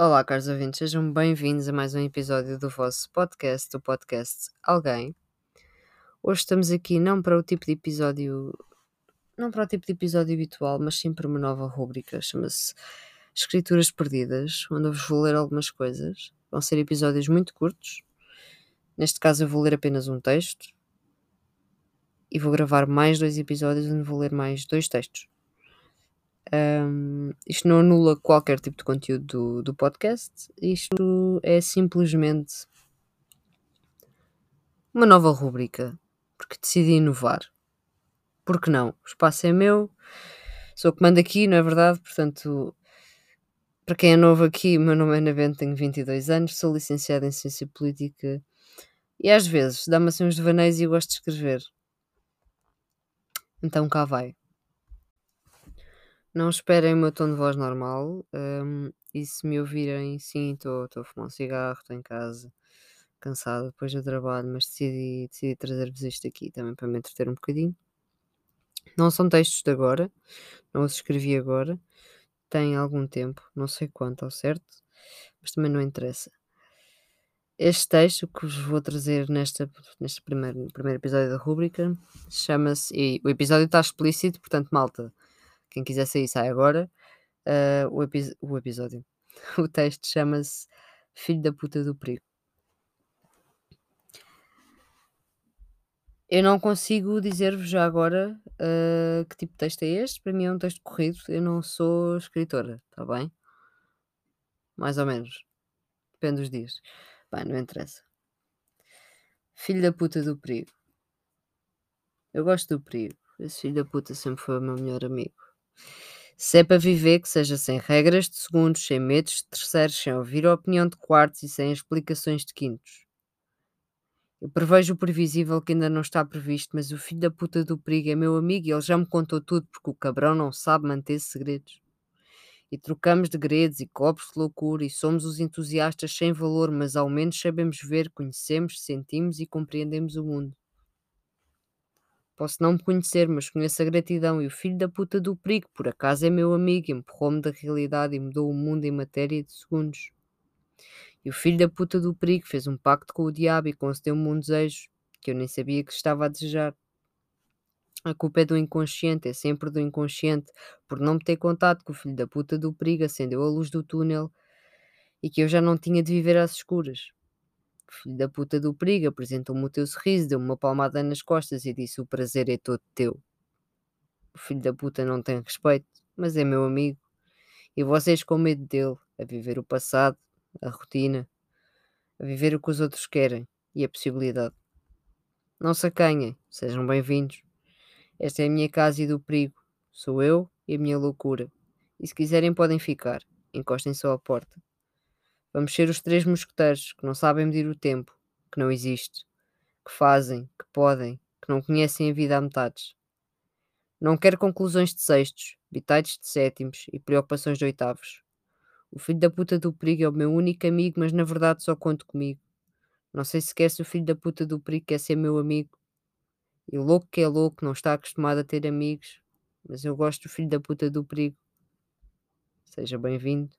Olá, caros ouvintes, sejam bem-vindos a mais um episódio do vosso podcast, do podcast Alguém. Hoje estamos aqui não para o tipo de episódio, não para o tipo de episódio habitual, mas sim para uma nova rúbrica, chama-se Escrituras Perdidas, onde eu vos vou ler algumas coisas. Vão ser episódios muito curtos. Neste caso eu vou ler apenas um texto e vou gravar mais dois episódios onde vou ler mais dois textos. Um, isto não anula qualquer tipo de conteúdo do, do podcast, isto é simplesmente uma nova rúbrica, porque decidi inovar. Porque não? O espaço é meu, sou que mando aqui, não é verdade? Portanto, para quem é novo aqui, meu nome é Ana Bento, tenho 22 anos, sou licenciada em Ciência Política e às vezes dá-me assim uns devaneios e eu gosto de escrever. Então cá vai. Não esperem o meu tom de voz normal. hum, e se me ouvirem, sim, estou a fumar um cigarro, estou em casa, cansado depois do trabalho, mas decidi, decidi trazer-vos isto aqui também para me entreter um bocadinho. Não são textos de agora, não os escrevi agora, tem algum tempo, não sei quanto ao certo, mas também não interessa. Este texto que vos vou trazer nesta, neste primeiro, primeiro episódio da rúbrica chama-se. E o episódio está explícito, portanto, malta, quem quiser sair, sai agora. Uh, o, epi o episódio. O texto chama-se Filho da puta do perigo. Eu não consigo dizer-vos já agora uh, que tipo de texto é este. Para mim é um texto corrido. Eu não sou escritora, está bem? Mais ou menos. Depende dos dias. Bem, não interessa. Filho da puta do perigo. Eu gosto do perigo. Esse filho da puta sempre foi o meu melhor amigo. Se é para viver, que seja sem regras de segundos, sem medos de terceiros, sem ouvir a opinião de quartos e sem explicações de quintos. Eu prevejo o previsível que ainda não está previsto, mas o filho da puta do perigo é meu amigo e ele já me contou tudo porque o cabrão não sabe manter segredos. E trocamos degredos e copos de loucura e somos os entusiastas sem valor, mas ao menos sabemos ver, conhecemos, sentimos e compreendemos o mundo. Posso não me conhecer, mas conheço a gratidão e o filho da puta do perigo, por acaso é meu amigo, empurrou-me da realidade e mudou o mundo em matéria de segundos. E o filho da puta do perigo fez um pacto com o diabo e concedeu-me um desejo que eu nem sabia que estava a desejar. A culpa é do inconsciente, é sempre do inconsciente, por não me ter contado que o filho da puta do perigo acendeu a luz do túnel e que eu já não tinha de viver às escuras filho da puta do perigo, apresentou-me o teu sorriso, deu-me uma palmada nas costas e disse: O prazer é todo teu. O filho da puta não tem respeito, mas é meu amigo. E vocês com medo dele, a viver o passado, a rotina, a viver o que os outros querem e a possibilidade. Não se acanhem, sejam bem-vindos. Esta é a minha casa e do perigo. Sou eu e a minha loucura. E se quiserem podem ficar. Encostem só à porta. Vamos ser os três mosqueteiros que não sabem medir o tempo, que não existe, que fazem, que podem, que não conhecem a vida a metades. Não quero conclusões de sextos, bitites de sétimos e preocupações de oitavos. O filho da puta do perigo é o meu único amigo, mas na verdade só conto comigo. Não sei sequer se o filho da puta do perigo quer ser meu amigo. E o louco que é louco não está acostumado a ter amigos, mas eu gosto do filho da puta do perigo. Seja bem-vindo